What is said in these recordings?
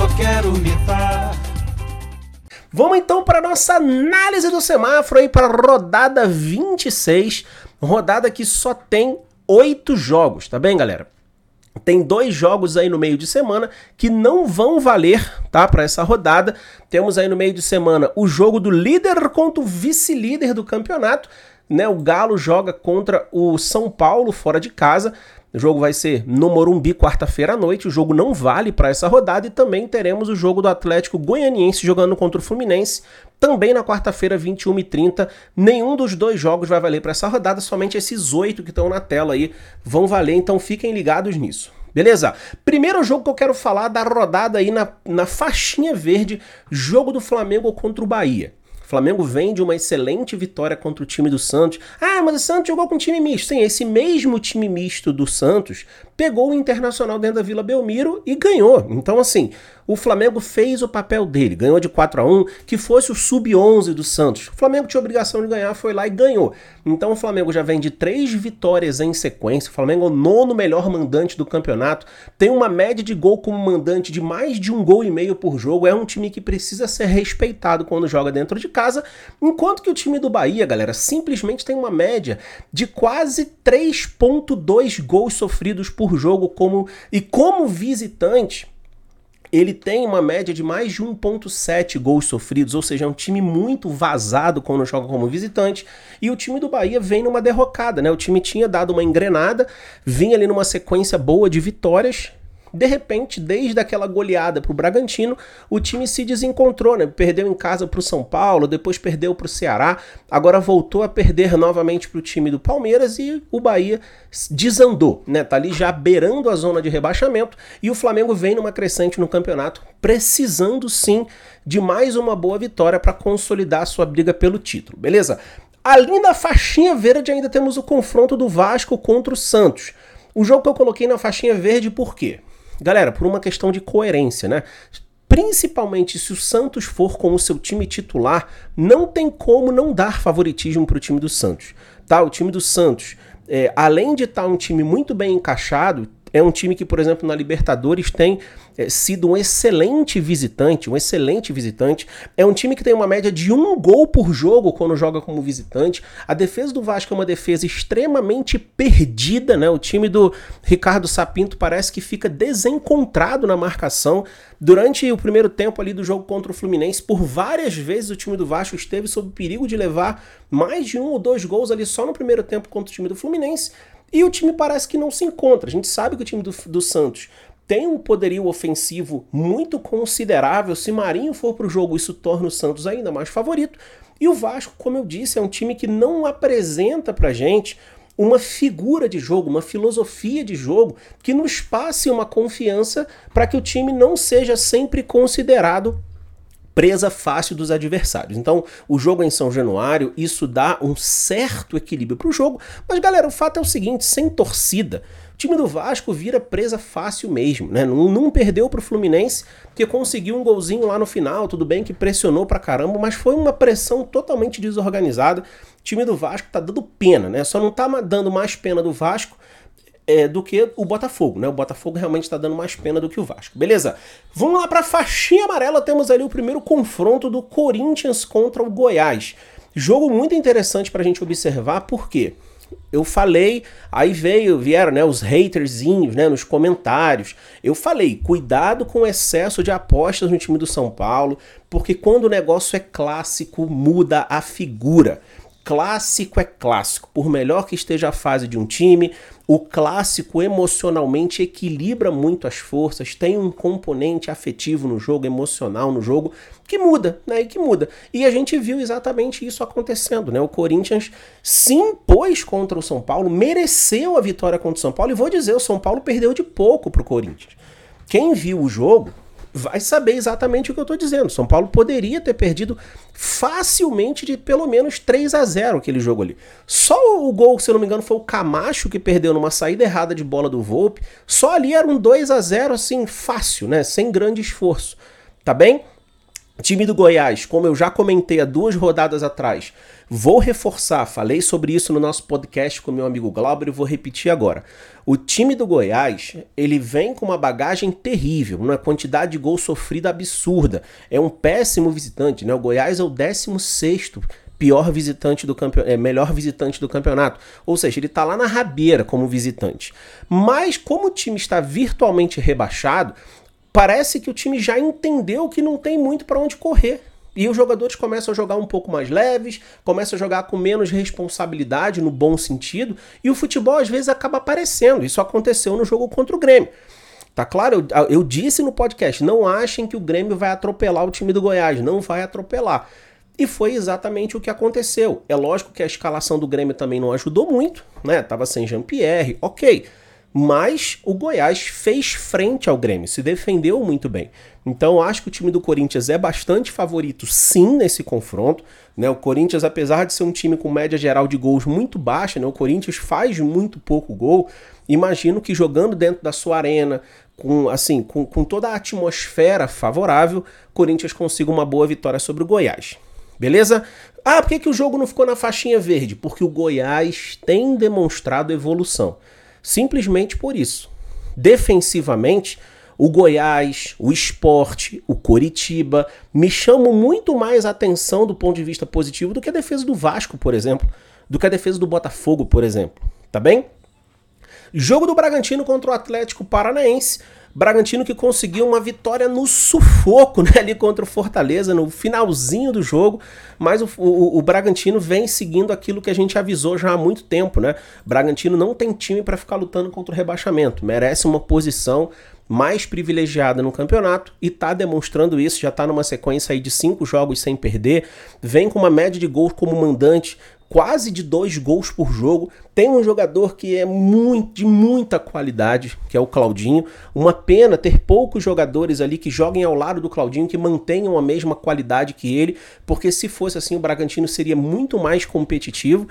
só quero me dar. Vamos então para nossa análise do semáforo aí para rodada 26, rodada que só tem oito jogos, tá bem, galera? Tem dois jogos aí no meio de semana que não vão valer, tá, para essa rodada. Temos aí no meio de semana o jogo do líder contra o vice-líder do campeonato, né? O Galo joga contra o São Paulo fora de casa. O jogo vai ser no Morumbi quarta-feira à noite. O jogo não vale para essa rodada e também teremos o jogo do Atlético Goianiense jogando contra o Fluminense também na quarta-feira, 21h30. Nenhum dos dois jogos vai valer para essa rodada, somente esses oito que estão na tela aí vão valer, então fiquem ligados nisso. Beleza? Primeiro jogo que eu quero falar da rodada aí na, na faixinha verde, jogo do Flamengo contra o Bahia. Flamengo vem de uma excelente vitória contra o time do Santos. Ah, mas o Santos jogou com time misto. Sim, esse mesmo time misto do Santos pegou o Internacional dentro da Vila Belmiro e ganhou. Então, assim, o Flamengo fez o papel dele, ganhou de 4 a 1 que fosse o sub-11 do Santos. O Flamengo tinha obrigação de ganhar, foi lá e ganhou. Então o Flamengo já vem de três vitórias em sequência. O Flamengo é o nono melhor mandante do campeonato, tem uma média de gol como mandante de mais de um gol e meio por jogo. É um time que precisa ser respeitado quando joga dentro de casa, enquanto que o time do Bahia, galera, simplesmente tem uma média de quase 3.2 gols sofridos por jogo como e como visitante ele tem uma média de mais de 1,7 gols sofridos, ou seja, é um time muito vazado quando joga como visitante. E o time do Bahia vem numa derrocada, né? O time tinha dado uma engrenada, vinha ali numa sequência boa de vitórias, de repente, desde aquela goleada para o Bragantino, o time se desencontrou, né? Perdeu em casa para o São Paulo, depois perdeu para o Ceará, agora voltou a perder novamente para o time do Palmeiras e o Bahia desandou, né? Tá ali já beirando a zona de rebaixamento e o Flamengo vem numa crescente no campeonato, precisando sim de mais uma boa vitória para consolidar sua briga pelo título, beleza? Ali na faixinha verde ainda temos o confronto do Vasco contra o Santos. O jogo que eu coloquei na faixinha verde por quê? Galera, por uma questão de coerência, né? Principalmente se o Santos for com o seu time titular, não tem como não dar favoritismo para o time do Santos. Tá? O time do Santos, é, além de estar tá um time muito bem encaixado, é um time que, por exemplo, na Libertadores tem é, sido um excelente visitante, um excelente visitante. É um time que tem uma média de um gol por jogo quando joga como visitante. A defesa do Vasco é uma defesa extremamente perdida, né? O time do Ricardo Sapinto parece que fica desencontrado na marcação. Durante o primeiro tempo ali do jogo contra o Fluminense, por várias vezes o time do Vasco esteve sob perigo de levar mais de um ou dois gols ali só no primeiro tempo contra o time do Fluminense. E o time parece que não se encontra. A gente sabe que o time do, do Santos tem um poderio ofensivo muito considerável. Se Marinho for para o jogo, isso torna o Santos ainda mais favorito. E o Vasco, como eu disse, é um time que não apresenta para gente uma figura de jogo, uma filosofia de jogo que nos passe uma confiança para que o time não seja sempre considerado presa fácil dos adversários. Então, o jogo em São Januário, isso dá um certo equilíbrio para o jogo, mas galera, o fato é o seguinte, sem torcida, o time do Vasco vira presa fácil mesmo, né? Não, não perdeu para o Fluminense, porque conseguiu um golzinho lá no final, tudo bem que pressionou para caramba, mas foi uma pressão totalmente desorganizada. O time do Vasco tá dando pena, né? Só não tá dando mais pena do Vasco é, do que o Botafogo, né? O Botafogo realmente está dando mais pena do que o Vasco. Beleza? Vamos lá para a faixinha amarela. Temos ali o primeiro confronto do Corinthians contra o Goiás. Jogo muito interessante para a gente observar, por quê? Eu falei, aí veio, vieram né, os haterzinhos né, nos comentários. Eu falei, cuidado com o excesso de apostas no time do São Paulo, porque quando o negócio é clássico, muda a figura clássico é clássico. Por melhor que esteja a fase de um time, o clássico emocionalmente equilibra muito as forças, tem um componente afetivo no jogo, emocional no jogo, que muda, né? E que muda. E a gente viu exatamente isso acontecendo, né? O Corinthians se impôs contra o São Paulo, mereceu a vitória contra o São Paulo, e vou dizer, o São Paulo perdeu de pouco pro Corinthians. Quem viu o jogo vai saber exatamente o que eu estou dizendo. São Paulo poderia ter perdido facilmente de pelo menos 3 a 0 aquele jogo ali. Só o gol, se eu não me engano, foi o Camacho que perdeu numa saída errada de bola do Volpe. Só ali era um 2 a 0 assim, fácil, né? Sem grande esforço. Tá bem? Time do Goiás, como eu já comentei há duas rodadas atrás, vou reforçar, falei sobre isso no nosso podcast com meu amigo Glauber e vou repetir agora. O time do Goiás, ele vem com uma bagagem terrível, uma quantidade de gol sofrida absurda. É um péssimo visitante, né? O Goiás é o 16 pior visitante do campeonato, é, melhor visitante do campeonato. Ou seja, ele está lá na rabeira como visitante. Mas como o time está virtualmente rebaixado, parece que o time já entendeu que não tem muito para onde correr. E os jogadores começam a jogar um pouco mais leves, começam a jogar com menos responsabilidade, no bom sentido, e o futebol às vezes acaba aparecendo. Isso aconteceu no jogo contra o Grêmio. Tá claro? Eu, eu disse no podcast: não achem que o Grêmio vai atropelar o time do Goiás. Não vai atropelar. E foi exatamente o que aconteceu. É lógico que a escalação do Grêmio também não ajudou muito, né? Tava sem Jean-Pierre, ok. Mas o Goiás fez frente ao Grêmio, se defendeu muito bem. Então acho que o time do Corinthians é bastante favorito sim nesse confronto. Né? O Corinthians, apesar de ser um time com média geral de gols muito baixa, né? o Corinthians faz muito pouco gol. Imagino que jogando dentro da sua arena, com assim, com, com toda a atmosfera favorável, o Corinthians consiga uma boa vitória sobre o Goiás. Beleza? Ah, por que, que o jogo não ficou na faixinha verde? Porque o Goiás tem demonstrado evolução. Simplesmente por isso. Defensivamente, o Goiás, o esporte, o Coritiba me chamam muito mais atenção do ponto de vista positivo do que a defesa do Vasco, por exemplo, do que a defesa do Botafogo, por exemplo. Tá bem? Jogo do Bragantino contra o Atlético Paranaense. Bragantino que conseguiu uma vitória no sufoco né, ali contra o Fortaleza, no finalzinho do jogo, mas o, o, o, Bragantino vem seguindo aquilo que a gente avisou já há muito tempo, né? Bragantino não tem time para ficar lutando contra o rebaixamento, merece uma posição mais privilegiada no campeonato e está demonstrando isso, já está numa sequência aí de cinco jogos sem perder, vem com uma média de gols como mandante quase de dois gols por jogo. Tem um jogador que é muito, de muita qualidade, que é o Claudinho. Uma pena ter poucos jogadores ali que joguem ao lado do Claudinho, que mantenham a mesma qualidade que ele, porque se fosse assim, o Bragantino seria muito mais competitivo.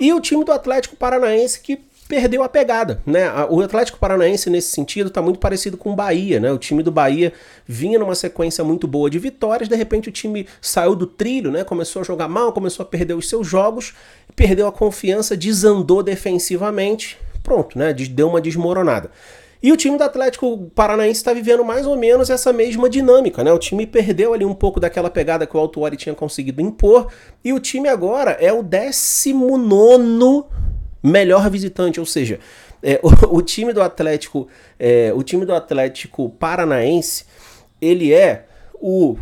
E o time do Atlético Paranaense que perdeu a pegada, né? O Atlético Paranaense nesse sentido está muito parecido com o Bahia, né? O time do Bahia vinha numa sequência muito boa de vitórias, de repente o time saiu do trilho, né? Começou a jogar mal, começou a perder os seus jogos, perdeu a confiança, desandou defensivamente, pronto, né? Deu uma desmoronada. E o time do Atlético Paranaense está vivendo mais ou menos essa mesma dinâmica, né? O time perdeu ali um pouco daquela pegada que o Altuori tinha conseguido impor, e o time agora é o 19 melhor visitante, ou seja, é, o, o, time do Atlético, é, o time do Atlético Paranaense, ele é o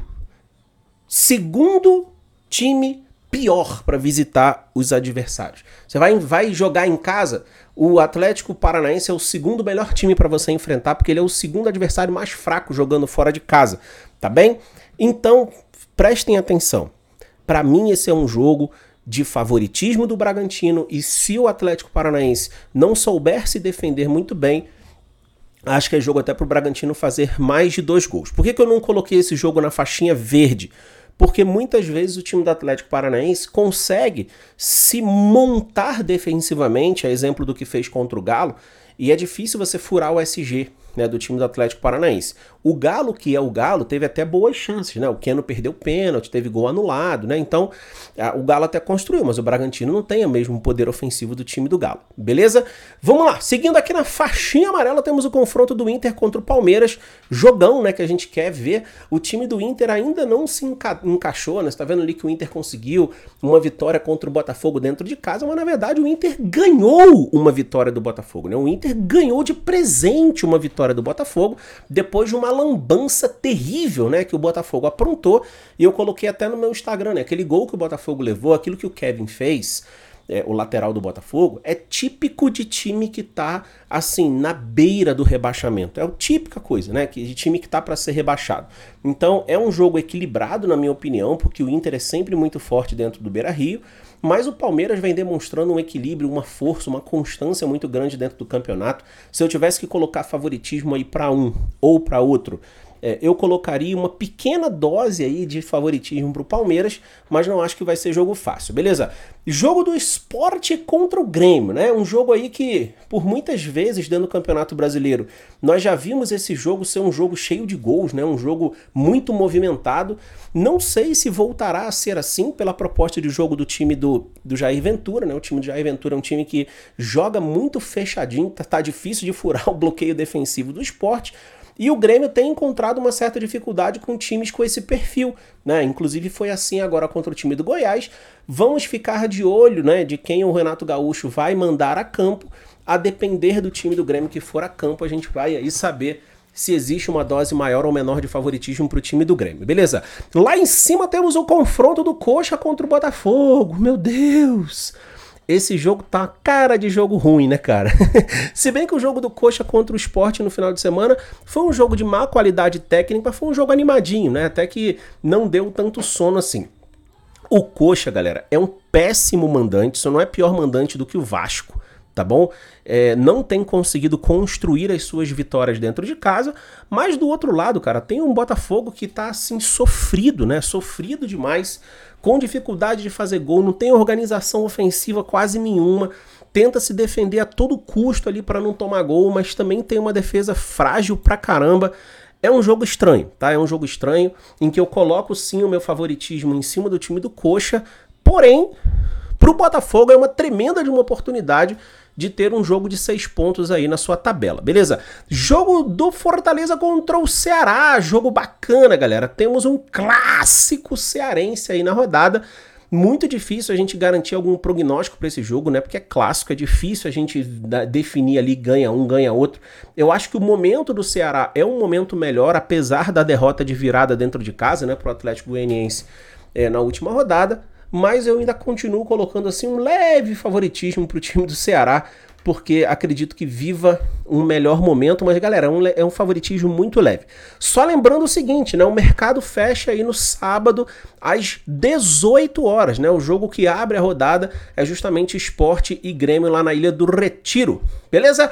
segundo time pior para visitar os adversários. Você vai, vai jogar em casa, o Atlético Paranaense é o segundo melhor time para você enfrentar, porque ele é o segundo adversário mais fraco jogando fora de casa, tá bem? Então, prestem atenção. Para mim esse é um jogo de favoritismo do Bragantino e se o Atlético Paranaense não souber se defender muito bem, acho que é jogo até para o Bragantino fazer mais de dois gols. Por que, que eu não coloquei esse jogo na faixinha verde? Porque muitas vezes o time do Atlético Paranaense consegue se montar defensivamente, a exemplo do que fez contra o Galo, e é difícil você furar o SG né, do time do Atlético Paranaense. O Galo, que é o Galo, teve até boas chances, né? O Keno perdeu pênalti, teve gol anulado, né? Então, a, o Galo até construiu, mas o Bragantino não tem o mesmo poder ofensivo do time do Galo. Beleza? Vamos lá. Seguindo aqui na faixinha amarela, temos o confronto do Inter contra o Palmeiras. Jogão, né, que a gente quer ver. O time do Inter ainda não se enca encaixou, né? Você tá vendo ali que o Inter conseguiu uma vitória contra o Botafogo dentro de casa, mas na verdade o Inter ganhou uma vitória do Botafogo, né? O Inter ganhou de presente uma vitória do Botafogo depois de uma lambança terrível, né, que o Botafogo aprontou. E eu coloquei até no meu Instagram, né, aquele gol que o Botafogo levou, aquilo que o Kevin fez, é, o lateral do Botafogo, é típico de time que tá assim na beira do rebaixamento. É a típica coisa, né, que de time que tá para ser rebaixado. Então, é um jogo equilibrado na minha opinião, porque o Inter é sempre muito forte dentro do Beira-Rio. Mas o Palmeiras vem demonstrando um equilíbrio, uma força, uma constância muito grande dentro do campeonato. Se eu tivesse que colocar favoritismo aí para um ou para outro, é, eu colocaria uma pequena dose aí de favoritismo para o Palmeiras, mas não acho que vai ser jogo fácil, beleza? Jogo do esporte contra o Grêmio, né? Um jogo aí que, por muitas vezes dentro do Campeonato Brasileiro, nós já vimos esse jogo ser um jogo cheio de gols, né? Um jogo muito movimentado. Não sei se voltará a ser assim pela proposta de jogo do time do, do Jair Ventura, né? O time do Jair Ventura é um time que joga muito fechadinho, tá, tá difícil de furar o bloqueio defensivo do esporte. E o Grêmio tem encontrado uma certa dificuldade com times com esse perfil, né? Inclusive foi assim agora contra o time do Goiás. Vamos ficar de olho, né, de quem o Renato Gaúcho vai mandar a campo. A depender do time do Grêmio que for a campo, a gente vai aí saber se existe uma dose maior ou menor de favoritismo para o time do Grêmio, beleza? Lá em cima temos o confronto do Coxa contra o Botafogo. Meu Deus! Esse jogo tá cara de jogo ruim, né, cara? Se bem que o jogo do Coxa contra o Sport no final de semana foi um jogo de má qualidade técnica, foi um jogo animadinho, né? Até que não deu tanto sono assim. O Coxa, galera, é um péssimo mandante, só não é pior mandante do que o Vasco tá bom? É, não tem conseguido construir as suas vitórias dentro de casa, mas do outro lado, cara, tem um Botafogo que tá assim sofrido, né? Sofrido demais, com dificuldade de fazer gol, não tem organização ofensiva quase nenhuma, tenta se defender a todo custo ali para não tomar gol, mas também tem uma defesa frágil pra caramba. É um jogo estranho, tá? É um jogo estranho em que eu coloco sim o meu favoritismo em cima do time do Coxa, porém, pro Botafogo é uma tremenda de uma oportunidade de ter um jogo de seis pontos aí na sua tabela, beleza? Jogo do Fortaleza contra o Ceará, jogo bacana, galera. Temos um clássico cearense aí na rodada. Muito difícil a gente garantir algum prognóstico para esse jogo, né? Porque é clássico, é difícil a gente definir ali ganha um, ganha outro. Eu acho que o momento do Ceará é um momento melhor, apesar da derrota de virada dentro de casa, né, pro Atlético Goianiense é, na última rodada mas eu ainda continuo colocando assim um leve favoritismo para o time do Ceará, porque acredito que viva um melhor momento, mas galera, é um, é um favoritismo muito leve. Só lembrando o seguinte, né, o mercado fecha aí no sábado às 18 horas, né? O jogo que abre a rodada é justamente Esporte e Grêmio lá na Ilha do Retiro. Beleza?